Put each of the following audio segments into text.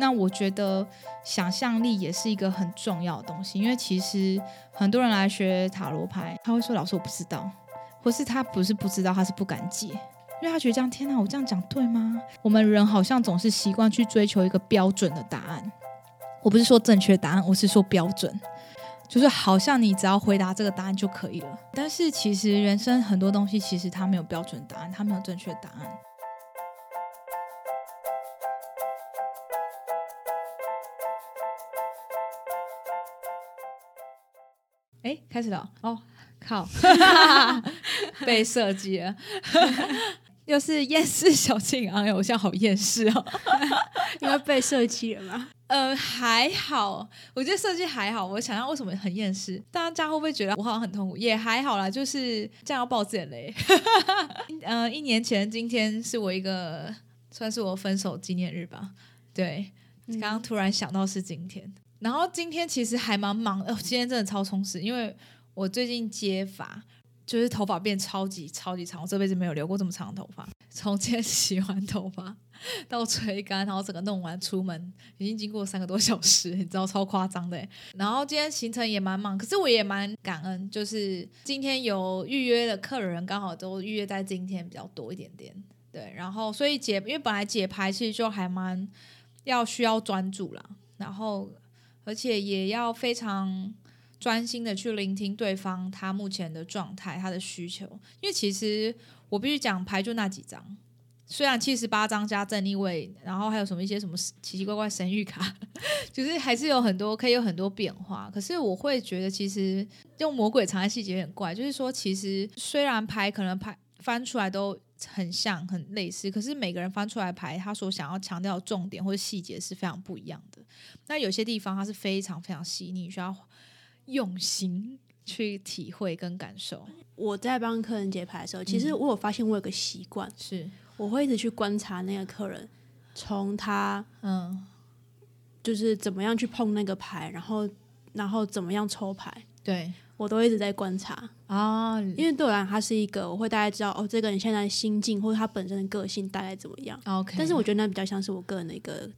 那我觉得想象力也是一个很重要的东西，因为其实很多人来学塔罗牌，他会说：“老师，我不知道。”或是他不是不知道，他是不敢解，因为他觉得这样，天哪，我这样讲对吗？我们人好像总是习惯去追求一个标准的答案。我不是说正确答案，我是说标准，就是好像你只要回答这个答案就可以了。但是其实人生很多东西，其实它没有标准答案，它没有正确答案。哎，开始了哦。靠，被设计了，又是厌世小庆啊！我现在好厌世哦，因为被设计了吗？呃，还好，我觉得设计还好。我想象为什么很厌世，大家会不会觉得我好像很痛苦？也还好啦，就是这样要爆自己雷。呃，一年前今天是我一个算是我分手纪念日吧？对，刚刚突然想到是今天，然后今天其实还蛮忙，哦，今天真的超充实，因为。我最近接发，就是头发变超级超级长，我这辈子没有留过这么长的头发。从今天洗完头发 到吹干，然后整个弄完出门，已经经过三个多小时，你知道超夸张的。然后今天行程也蛮忙，可是我也蛮感恩，就是今天有预约的客人刚好都预约在今天比较多一点点。对，然后所以解，因为本来解牌其实就还蛮要需要专注啦，然后而且也要非常。专心的去聆听对方他目前的状态，他的需求。因为其实我必须讲牌就那几张，虽然七十八张加正逆位，然后还有什么一些什么奇奇怪怪神谕卡，就是还是有很多可以有很多变化。可是我会觉得，其实用魔鬼藏在细节很怪。就是说，其实虽然牌可能牌翻出来都很像很类似，可是每个人翻出来牌，他所想要强调的重点或者细节是非常不一样的。那有些地方它是非常非常细腻，需要。用心去体会跟感受。我在帮客人解牌的时候，其实我有发现我有个习惯，是我会一直去观察那个客人，从他嗯，就是怎么样去碰那个牌，然后然后怎么样抽牌，对我都一直在观察啊。因为对我来讲，他是一个我会大概知道哦，这个人现在心境或者他本身的个性大概怎么样。OK，但是我觉得那比较像是我个人的一个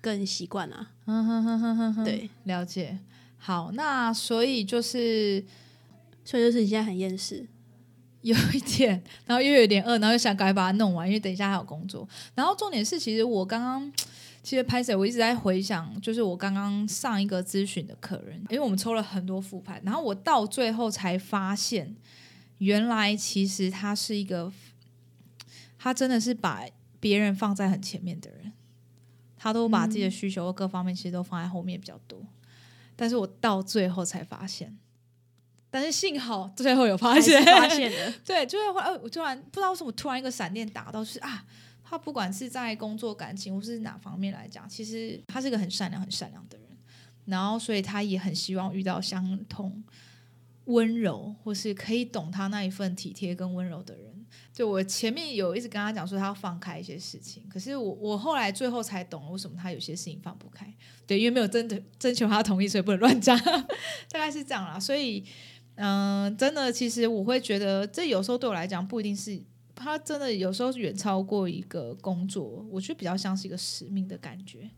个人习惯啊。嗯哼哼哼哼哼，对，了解。好，那所以就是，所以就是你现在很厌世，有一点，然后又有点饿，然后又想赶快把它弄完，因为等一下还有工作。然后重点是，其实我刚刚其实拍摄，我一直在回想，就是我刚刚上一个咨询的客人，因为我们抽了很多副牌，然后我到最后才发现，原来其实他是一个，他真的是把别人放在很前面的人，他都把自己的需求各方面其实都放在后面比较多。但是我到最后才发现，但是幸好最后有发现，发现了，对，就是呃，我突然不知道为什么突然一个闪电打到，就是啊，他不管是在工作、感情或是哪方面来讲，其实他是个很善良、很善良的人，然后所以他也很希望遇到相同温柔或是可以懂他那一份体贴跟温柔的人。就我前面有一直跟他讲说他要放开一些事情，可是我我后来最后才懂为什么他有些事情放不开。对，因为没有征得征求他同意，所以不能乱讲，大概是这样啦。所以，嗯，真的，其实我会觉得这有时候对我来讲不一定是他真的有时候远超过一个工作，我觉得比较像是一个使命的感觉。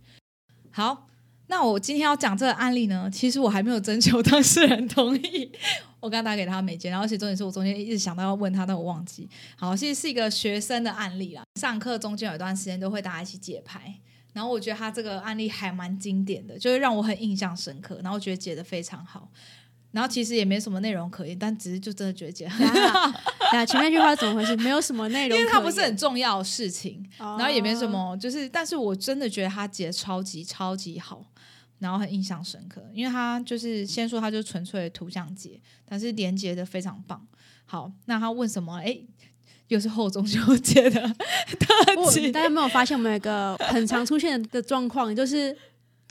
好。那我今天要讲这个案例呢，其实我还没有征求当事人同意，我刚打给他没接，然后而且重点是我中间一直想到要问他，但我忘记。好，其实是一个学生的案例啦，上课中间有一段时间都会大家一起解牌，然后我觉得他这个案例还蛮经典的，就是让我很印象深刻，然后觉得解的非常好，然后其实也没什么内容可言，但只是就真的觉得解很好。那前面那句话怎么回事？没有什么内容，因为它不是很重要的事情，然后也没什么，就是，但是我真的觉得他解超级超级好。然后很印象深刻，因为他就是先说他就纯粹图像解，但是连接的非常棒。好，那他问什么？哎，又是后中秋节的特辑。大家没有发现我们有一个很常出现的状况，就是。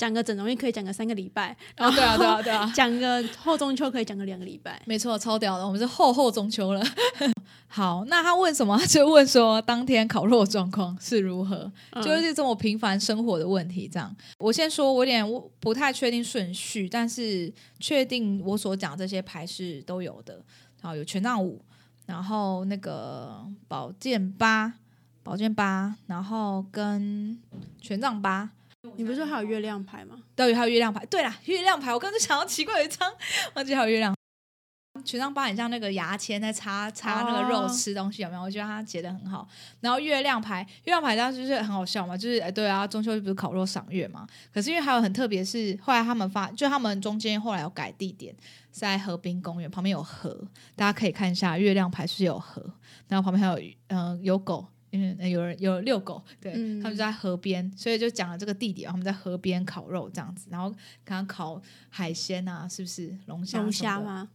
讲个整容医可以讲个三个礼拜，然后对啊对啊对啊，讲个后中秋可以讲个两个礼拜，没错，超屌的，我们是后后中秋了。好，那他问什么？就问说当天烤肉状况是如何，就是这么平凡生活的问题。这样，我先说，我有点不太确定顺序，但是确定我所讲这些牌是都有的。然后有权杖五，然后那个宝剑八，宝剑八，然后跟权杖八。你不是说还有月亮牌吗？对，还有月亮牌。对啦，月亮牌，我刚刚就想到奇怪一张，忘记还有月亮。全张八很像那个牙签在擦擦那个肉吃东西有没有？我觉得他截的很好。然后月亮牌，月亮牌当时就是很好笑嘛，就是哎对啊，中秋不是烤肉赏月嘛？可是因为还有很特别是，后来他们发，就他们中间后来有改地点，在河滨公园旁边有河，大家可以看一下月亮牌是有河，然后旁边还有嗯有狗，因为有人有遛狗，对他们就在河边，所以就讲了这个地点，他们在河边烤肉这样子，然后刚刚烤海鲜啊，是不是龙虾？龙虾吗？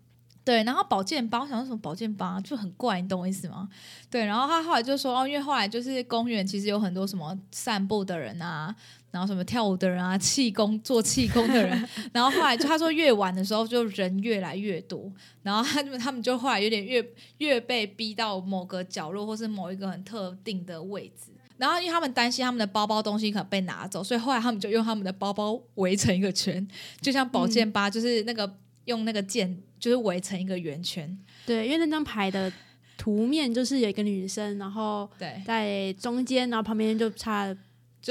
对，然后保健包，想说什么保健包就很怪，你懂我意思吗？对，然后他后来就说哦，因为后来就是公园其实有很多什么散步的人啊，然后什么跳舞的人啊，气功做气功的人，然后后来就他说越晚的时候就人越来越多，然后他们他们就后来有点越越被逼到某个角落或是某一个很特定的位置，然后因为他们担心他们的包包东西可能被拿走，所以后来他们就用他们的包包围成一个圈，就像保健吧，就是那个。用那个剑就是围成一个圆圈，对，因为那张牌的图面就是有一个女生，然后对。在中间，然后旁边就插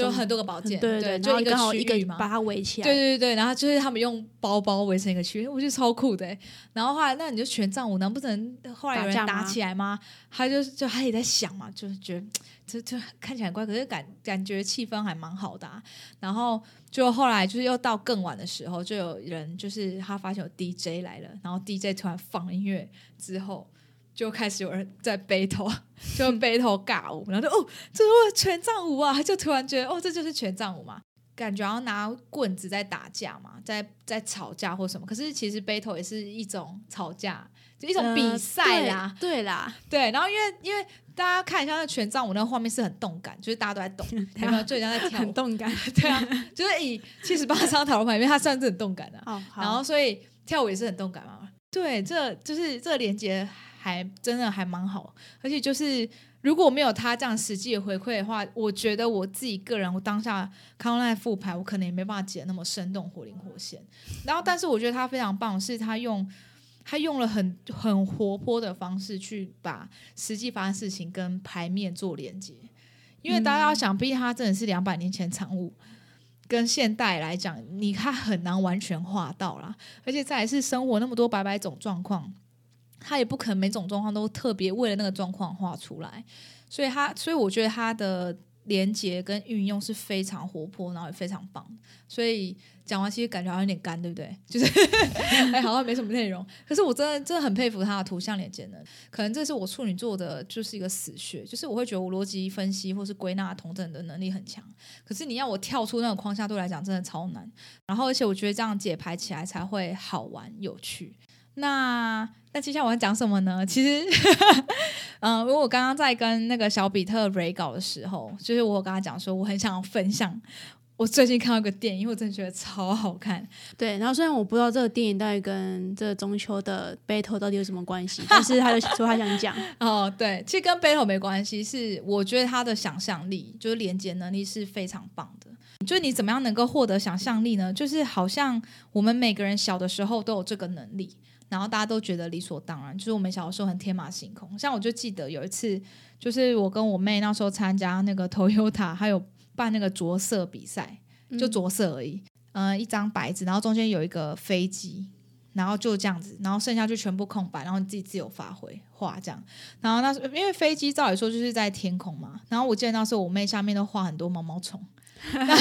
就很多个宝剑，对对，就刚好一个把它围起来，对对对，然后就是他们用包包围成一个区域，我觉得超酷的。然后后来那你就全藏舞，难不成后来有人打起来吗？他就就他也在想嘛，就是觉得这这看起来很怪，可是感感觉气氛还蛮好的。然后。就后来就是又到更晚的时候，就有人就是他发现有 DJ 来了，然后 DJ 突然放音乐之后，就开始有人在背头，就背头尬舞，然后就哦，这是全杖舞啊！就突然觉得哦，这就是全杖舞嘛，感觉要拿棍子在打架嘛，在在吵架或什么。可是其实背头也是一种吵架，就一种比赛啦，对啦，对。然后因为因为。大家看一下那全杖舞那个画面是很动感，就是大家都在动，有没有？就像在跳，很动感。对啊，就是以七十八张塔罗牌里面，它算是很动感的。哦，然后所以跳舞也是很动感嘛。对，这就是这个连接还真的还蛮好。而且就是如果没有他这样实际的回馈的话，我觉得我自己个人，我当下看到那副牌，我可能也没办法解那么生动、活灵活现。然后，但是我觉得他非常棒，是他用。他用了很很活泼的方式去把实际发生事情跟牌面做连接，因为大家要想，毕竟他真的是两百年前产物，跟现代来讲，你他很难完全画到啦。而且再是生活那么多百百种状况，他也不可能每种状况都特别为了那个状况画出来，所以他所以我觉得他的连接跟运用是非常活泼，然后也非常棒，所以。讲完其实感觉好像有点干，对不对？就是 哎，好像没什么内容。可是我真的真的很佩服他的图像连接能，可能这是我处女座的，就是一个死穴。就是我会觉得我逻辑分析或是归纳同整的能力很强，可是你要我跳出那个框架，对我来讲真的超难。然后而且我觉得这样解牌起来才会好玩有趣。那那接下来我要讲什么呢？其实，嗯，如果我刚刚在跟那个小比特 re 稿的时候，就是我跟他讲说，我很想分享。我最近看到一个电影，因为我真的觉得超好看。对，然后虽然我不知道这个电影到底跟这中秋的 battle 到底有什么关系，但是他就说他想讲。哦，对，其实跟 battle 没关系，是我觉得他的想象力，就是连接能力是非常棒的。就是你怎么样能够获得想象力呢？就是好像我们每个人小的时候都有这个能力，然后大家都觉得理所当然。就是我们小的时候很天马行空。像我就记得有一次，就是我跟我妹那时候参加那个 Toyota，还有。办那个着色比赛，就着色而已。嗯，一张白纸，然后中间有一个飞机，然后就这样子，然后剩下就全部空白，然后你自己自由发挥画这样。然后那时因为飞机照理说就是在天空嘛，然后我记得那时候我妹下面都画很多毛毛虫。然后，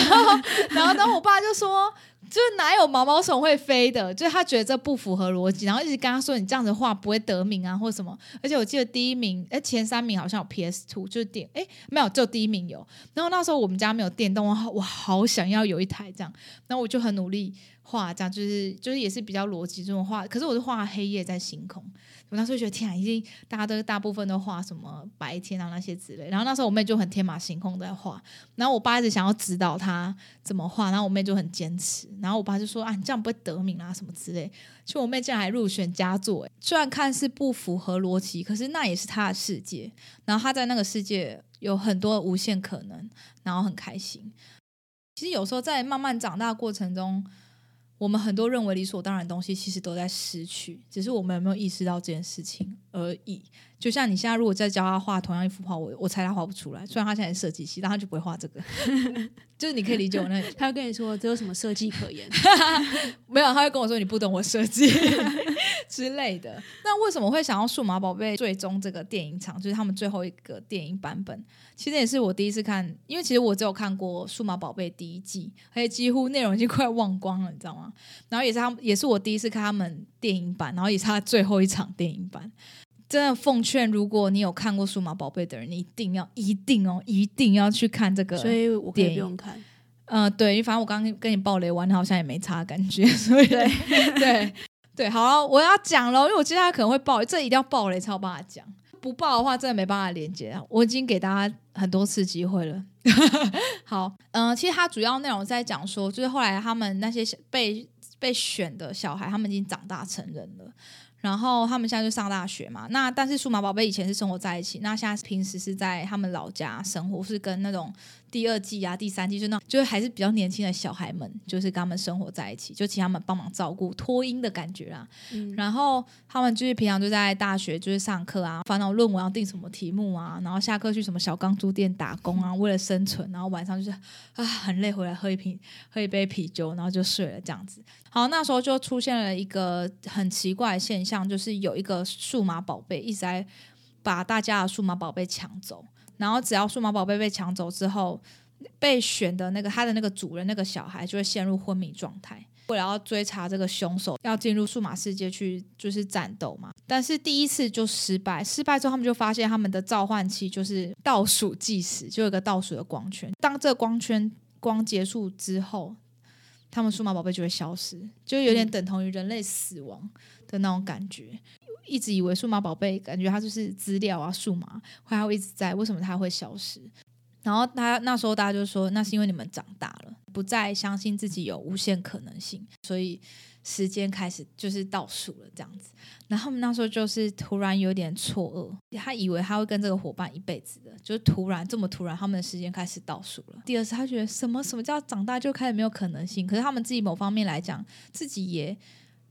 然后，然后我爸就说：“就是哪有毛毛虫会飞的？就是他觉得这不符合逻辑，然后一直跟他说：‘你这样子画不会得名啊，或什么。’而且我记得第一名，哎，前三名好像有 PS Two，就是电，哎，没有，就第一名有。然后那时候我们家没有电动，我我好想要有一台这样，然后我就很努力画，这样就是就是也是比较逻辑这种画。可是我是画黑夜在星空。”那时候觉得天啊，已经大家都大部分都画什么白天啊那些之类，然后那时候我妹就很天马行空在画，然后我爸一直想要指导她怎么画，然后我妹就很坚持，然后我爸就说啊，你这样不会得名啊什么之类，就我妹竟然还入选佳作，虽然看似不符合逻辑，可是那也是她的世界，然后她在那个世界有很多无限可能，然后很开心。其实有时候在慢慢长大的过程中。我们很多认为理所当然的东西，其实都在失去，只是我们有没有意识到这件事情而已。就像你现在如果再教他画同样一幅画，我我猜他画不出来。虽然他现在是设计系，但他就不会画这个。就是你可以理解我那，他会跟你说这有什么设计可言？没有，他会跟我说你不懂我设计之类的。那为什么会想要数码宝贝最终这个电影场，就是他们最后一个电影版本？其实也是我第一次看，因为其实我只有看过数码宝贝第一季，而且几乎内容已经快忘光了，你知道吗？然后也是他们，也是我第一次看他们电影版，然后也是他最后一场电影版。真的奉劝，如果你有看过《数码宝贝》的人，你一定要、一定哦，一定要去看这个。所以我可以不用看。嗯，对，反正我刚刚跟你爆雷完，好像也没差感觉。所以，对 对，好了，我要讲了，因为我接下来可能会爆，这一定要爆雷才有办法讲。不爆的话，真的没办法连接啊！我已经给大家很多次机会了。好，嗯，其实它主要内容在讲说，就是后来他们那些被被选的小孩，他们已经长大成人了。然后他们现在就上大学嘛，那但是数码宝贝以前是生活在一起，那现在平时是在他们老家生活，是跟那种第二季啊、第三季就那，就是还是比较年轻的小孩们，就是跟他们生活在一起，就请他们帮忙照顾托婴的感觉啦。然后他们就是平常就在大学就是上课啊，烦恼论文要定什么题目啊，然后下课去什么小钢珠店打工啊，为了生存，然后晚上就是啊很累，回来喝一瓶喝一杯啤酒，然后就睡了这样子。好，那时候就出现了一个很奇怪的现象，就是有一个数码宝贝一直在把大家的数码宝贝抢走，然后只要数码宝贝被抢走之后，被选的那个他的那个主人那个小孩就会陷入昏迷状态。为了要追查这个凶手，要进入数码世界去就是战斗嘛，但是第一次就失败，失败之后他们就发现他们的召唤器就是倒数计时，就有个倒数的光圈，当这个光圈光结束之后。他们数码宝贝就会消失，就有点等同于人类死亡的那种感觉。一直以为数码宝贝感觉它就是资料啊，数码，它会一直在，为什么它会消失？然后他那时候大家就说，那是因为你们长大了，不再相信自己有无限可能性，所以。时间开始就是倒数了，这样子。然后他们那时候就是突然有点错愕，他以为他会跟这个伙伴一辈子的，就是突然这么突然，他们的时间开始倒数了。第二次他觉得什么什么叫长大就开始没有可能性？可是他们自己某方面来讲，自己也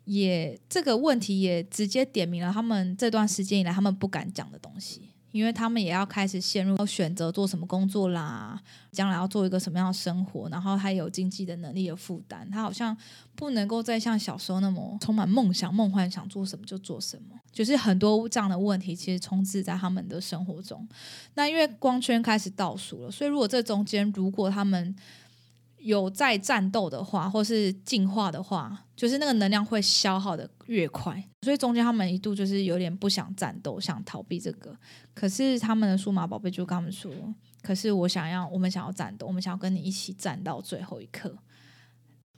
也这个问题也直接点明了他们这段时间以来他们不敢讲的东西。因为他们也要开始陷入选择做什么工作啦，将来要做一个什么样的生活，然后他有经济的能力的负担，他好像不能够再像小时候那么充满梦想、梦幻，想做什么就做什么，就是很多这样的问题其实充斥在他们的生活中。那因为光圈开始倒数了，所以如果这中间如果他们有在战斗的话，或是进化的话，就是那个能量会消耗的越快，所以中间他们一度就是有点不想战斗，想逃避这个。可是他们的数码宝贝就跟他们说：“可是我想要，我们想要战斗，我们想要跟你一起战到最后一刻。”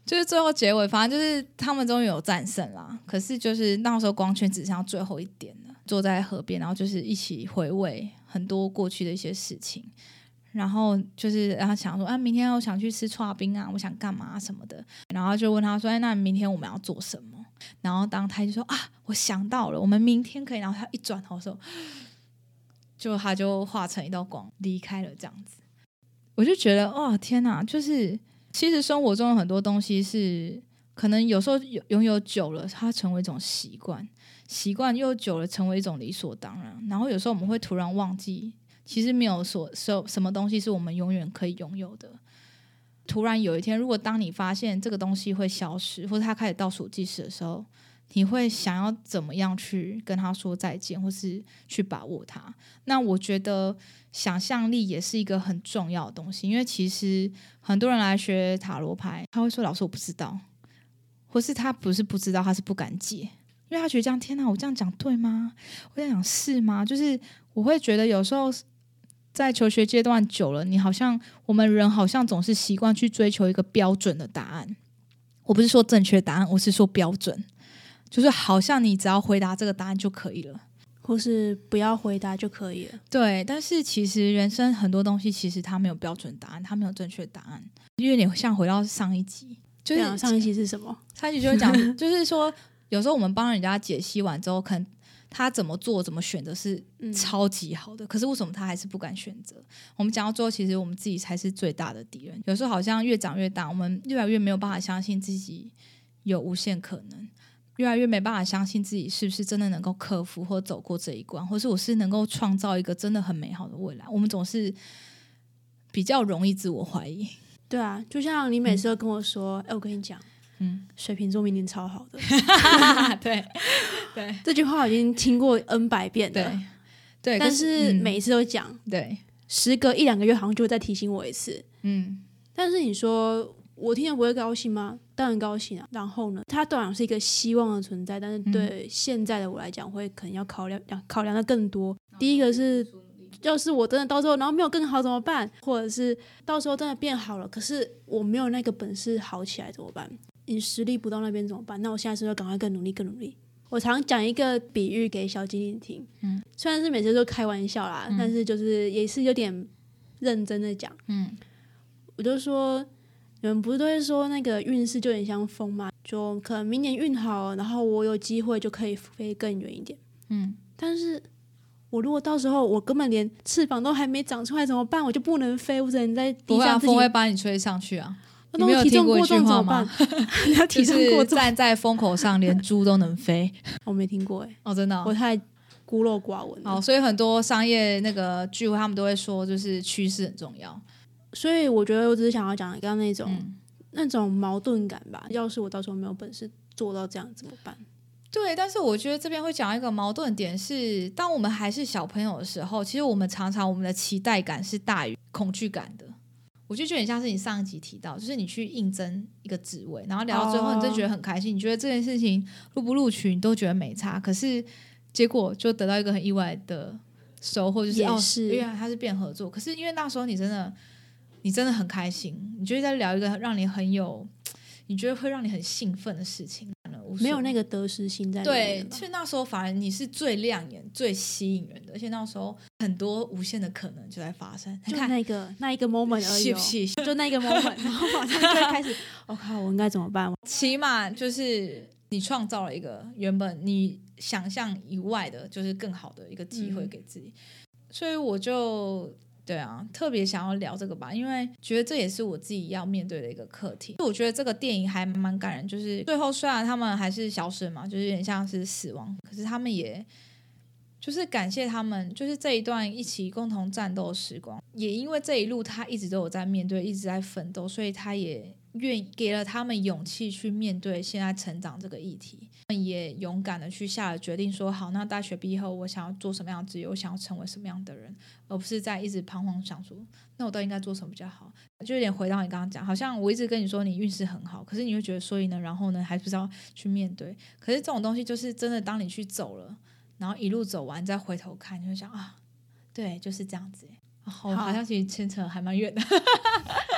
就是最后结尾，反正就是他们终于有战胜啦。可是就是那时候光圈只剩下最后一点了，坐在河边，然后就是一起回味很多过去的一些事情。然后就是然后想说啊，明天我想去吃串冰啊，我想干嘛什么的。然后就问他说：“哎，那明天我们要做什么？”然后当他就说：“啊，我想到了，我们明天可以。”然后他一转头说：“就他就化成一道光离开了。”这样子，我就觉得哇，天哪！就是其实生活中有很多东西是可能有时候拥有久了，它成为一种习惯，习惯又久了成为一种理所当然。然后有时候我们会突然忘记。其实没有说什什么东西是我们永远可以拥有的。突然有一天，如果当你发现这个东西会消失，或者它开始倒数计时的时候，你会想要怎么样去跟他说再见，或是去把握它？那我觉得想象力也是一个很重要的东西，因为其实很多人来学塔罗牌，他会说：“老师，我不知道。”或是他不是不知道，他是不敢解，因为他觉得这样，天哪，我这样讲对吗？我这样讲是吗？就是我会觉得有时候。在求学阶段久了，你好像我们人好像总是习惯去追求一个标准的答案。我不是说正确答案，我是说标准，就是好像你只要回答这个答案就可以了，或是不要回答就可以了。对，但是其实人生很多东西其实它没有标准答案，它没有正确答案。因为你像回到上一集，就是上一集是什么？上一集就是讲，就是说有时候我们帮人家解析完之后，可能。他怎么做、怎么选择是超级好的，可是为什么他还是不敢选择？我们讲到最后，其实我们自己才是最大的敌人。有时候好像越长越大，我们越来越没有办法相信自己有无限可能，越来越没办法相信自己是不是真的能够克服或走过这一关，或是我是能够创造一个真的很美好的未来。我们总是比较容易自我怀疑。对啊，就像你每次都跟我说：“哎，我跟你讲，嗯，水瓶座明年超好的。”对对，这句话我已经听过 N 百遍了。对，但是每一次都讲，对，时隔一两个月，好像就会再提醒我一次。嗯，但是你说我听了不会高兴吗？当然高兴啊。然后呢，它当然是一个希望的存在，但是对现在的我来讲，会可能要考量考量的更多。第一个是。要是我真的到时候，然后没有更好怎么办？或者是到时候真的变好了，可是我没有那个本事好起来怎么办？你实力不到那边怎么办？那我现在是要赶快更努力，更努力。我常讲一个比喻给小精灵听，嗯，虽然是每次都开玩笑啦，但是就是也是有点认真的讲，嗯，我就说你们不是都会说那个运势就很像风嘛，就可能明年运好，然后我有机会就可以飞更远一点，嗯，但是。我如果到时候我根本连翅膀都还没长出来怎么办？我就不能飞，我只能在地上。风会把你吹上去啊！你没有听过一句话吗？你要体重过站在风口上，连猪都能飞。我没听过哎，哦，真的，我太孤陋寡闻。哦，所以很多商业那个聚会，他们都会说，就是趋势很重要。所以我觉得，我只是想要讲刚刚那种那种矛盾感吧。要是我到时候没有本事做到这样，怎么办？对，但是我觉得这边会讲一个矛盾点是，当我们还是小朋友的时候，其实我们常常我们的期待感是大于恐惧感的。我就觉得就很像是你上一集提到，就是你去应征一个职位，然后聊到最后，你真觉得很开心，你觉得这件事情录不录取你都觉得没差，可是结果就得到一个很意外的收获，就是哦，对啊他是变合作，可是因为那时候你真的你真的很开心，你就在聊一个让你很有，你觉得会让你很兴奋的事情。没有那个得失心在。对，其实那时候反而你是最亮眼、最吸引人的，而且那时候很多无限的可能就在发生。就那个那一个 moment 而已，就那个 moment，然后马上就会开始，我 靠，我应该怎么办？起码就是你创造了一个原本你想象以外的，就是更好的一个机会给自己，所以我就。对啊，特别想要聊这个吧，因为觉得这也是我自己要面对的一个课题。我觉得这个电影还蛮感人，就是最后虽然他们还是消失嘛，就是有点像是死亡，可是他们也就是感谢他们，就是这一段一起共同战斗的时光。也因为这一路他一直都有在面对，一直在奋斗，所以他也愿给了他们勇气去面对现在成长这个议题。也勇敢的去下了决定，说好，那大学毕业后我想要做什么样的职业，我想要成为什么样的人，而不是在一直彷徨想说，那我到底应该做什么比较好？就有点回到你刚刚讲，好像我一直跟你说你运势很好，可是你会觉得，所以呢，然后呢，还不知道去面对。可是这种东西就是真的，当你去走了，然后一路走完，再回头看，你会想啊，对，就是这样子。好，好像其实牵扯还蛮远的。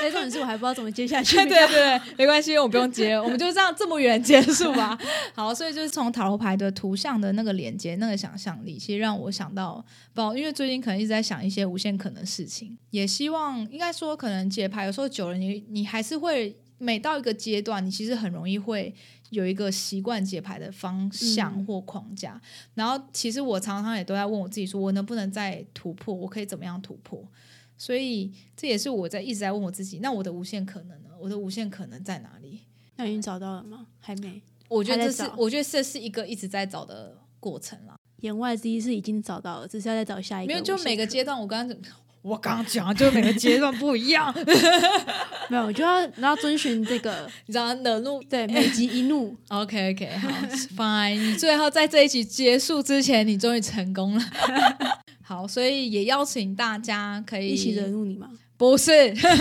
这种事我还不知道怎么接下去。对对对，没关系，我不用接，我们就这样这么远结束吧。好，所以就是从塔罗牌的图像的那个连接、那个想象力，其实让我想到，不，因为最近可能一直在想一些无限可能事情，也希望应该说，可能解牌有时候久了，你你还是会每到一个阶段，你其实很容易会有一个习惯解牌的方向或框架。然后，其实我常常也都在问我自己，说我能不能再突破？我可以怎么样突破？所以这也是我在一直在问我自己，那我的无限可能呢？我的无限可能在哪里？那已经找到了吗？还没。我觉得这是，我觉得这是一个一直在找的过程了。言外之意是已经找到了，只是要再找下一个。没有，就每个阶段，我刚刚我刚刚讲，就每个阶段不一样。没有，就要然后遵循这个，你知道，惹怒对，每集一怒。OK OK，好，Fine。你最后在这一集结束之前，你终于成功了。好，所以也邀请大家可以一起惹怒你吗？不是，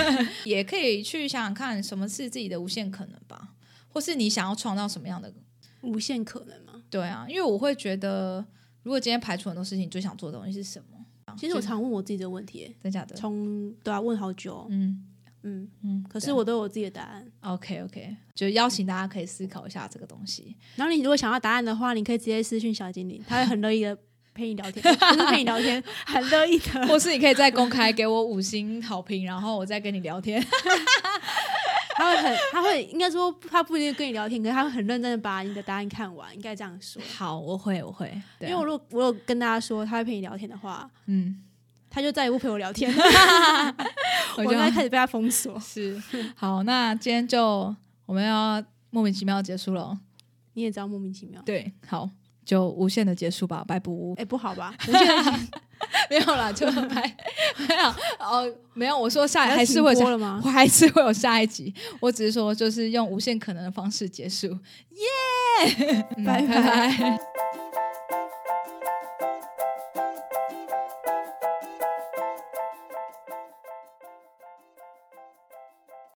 也可以去想想看什么是自己的无限可能吧，或是你想要创造什么样的无限可能吗？对啊，因为我会觉得，如果今天排除很多事情，你最想做的东西是什么？其实我常问我自己的问题，真假的，从对啊问好久，嗯嗯嗯，可是我都有我自己的答案。OK OK，就邀请大家可以思考一下这个东西。然后你如果想要答案的话，你可以直接私讯小精灵，他会很乐意的。陪你聊天，不是陪你聊天，很乐意的。或是你可以再公开给我五星好评，然后我再跟你聊天。他会很，他会应该说，他不一定跟你聊天，可是他会很认真的把你的答案看完，应该这样说。好，我会，我会，因为我如果我有跟大家说他会陪你聊天的话，嗯，他就再也不陪我聊天了。我应该开始被他封锁。是，好，那今天就我们要莫名其妙结束了。你也知道莫名其妙。对，好，就无限的结束吧，拜不？哎，不好吧？无限的没有啦，就拜。没有哦，没有。我说下还是会播了吗？我还是会有下一集。我只是说，就是用无限可能的方式结束。耶，拜拜。